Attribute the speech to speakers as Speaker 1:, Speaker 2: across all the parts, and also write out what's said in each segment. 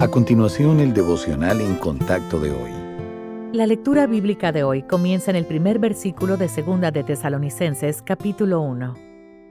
Speaker 1: A continuación, el devocional en contacto de hoy.
Speaker 2: La lectura bíblica de hoy comienza en el primer versículo de Segunda de Tesalonicenses, capítulo 1.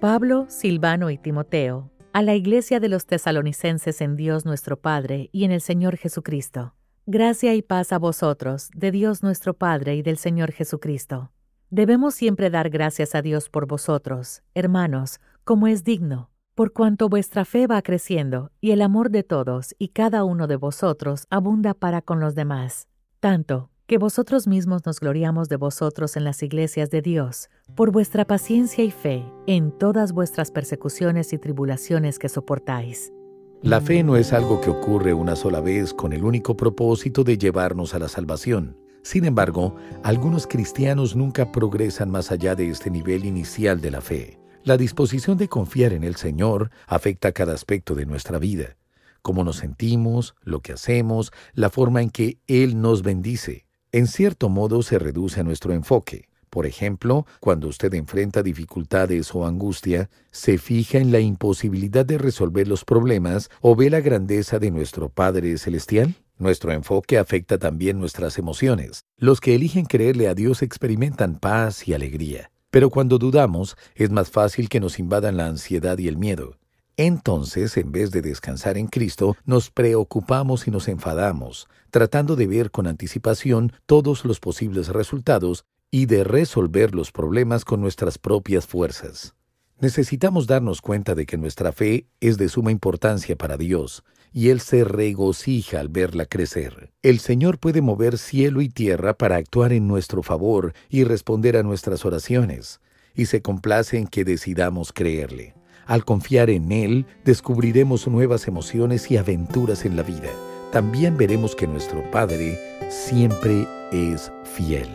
Speaker 2: Pablo, Silvano y Timoteo, a la iglesia de los tesalonicenses en Dios nuestro Padre y en el Señor Jesucristo. Gracia y paz a vosotros, de Dios nuestro Padre y del Señor Jesucristo. Debemos siempre dar gracias a Dios por vosotros, hermanos, como es digno por cuanto vuestra fe va creciendo y el amor de todos y cada uno de vosotros abunda para con los demás, tanto que vosotros mismos nos gloriamos de vosotros en las iglesias de Dios, por vuestra paciencia y fe en todas vuestras persecuciones y tribulaciones que soportáis.
Speaker 1: La fe no es algo que ocurre una sola vez con el único propósito de llevarnos a la salvación. Sin embargo, algunos cristianos nunca progresan más allá de este nivel inicial de la fe. La disposición de confiar en el Señor afecta cada aspecto de nuestra vida, cómo nos sentimos, lo que hacemos, la forma en que Él nos bendice. En cierto modo se reduce a nuestro enfoque. Por ejemplo, cuando usted enfrenta dificultades o angustia, se fija en la imposibilidad de resolver los problemas o ve la grandeza de nuestro Padre Celestial. Nuestro enfoque afecta también nuestras emociones. Los que eligen creerle a Dios experimentan paz y alegría. Pero cuando dudamos, es más fácil que nos invadan la ansiedad y el miedo. Entonces, en vez de descansar en Cristo, nos preocupamos y nos enfadamos, tratando de ver con anticipación todos los posibles resultados y de resolver los problemas con nuestras propias fuerzas. Necesitamos darnos cuenta de que nuestra fe es de suma importancia para Dios, y Él se regocija al verla crecer. El Señor puede mover cielo y tierra para actuar en nuestro favor y responder a nuestras oraciones, y se complace en que decidamos creerle. Al confiar en Él, descubriremos nuevas emociones y aventuras en la vida. También veremos que nuestro Padre siempre es fiel.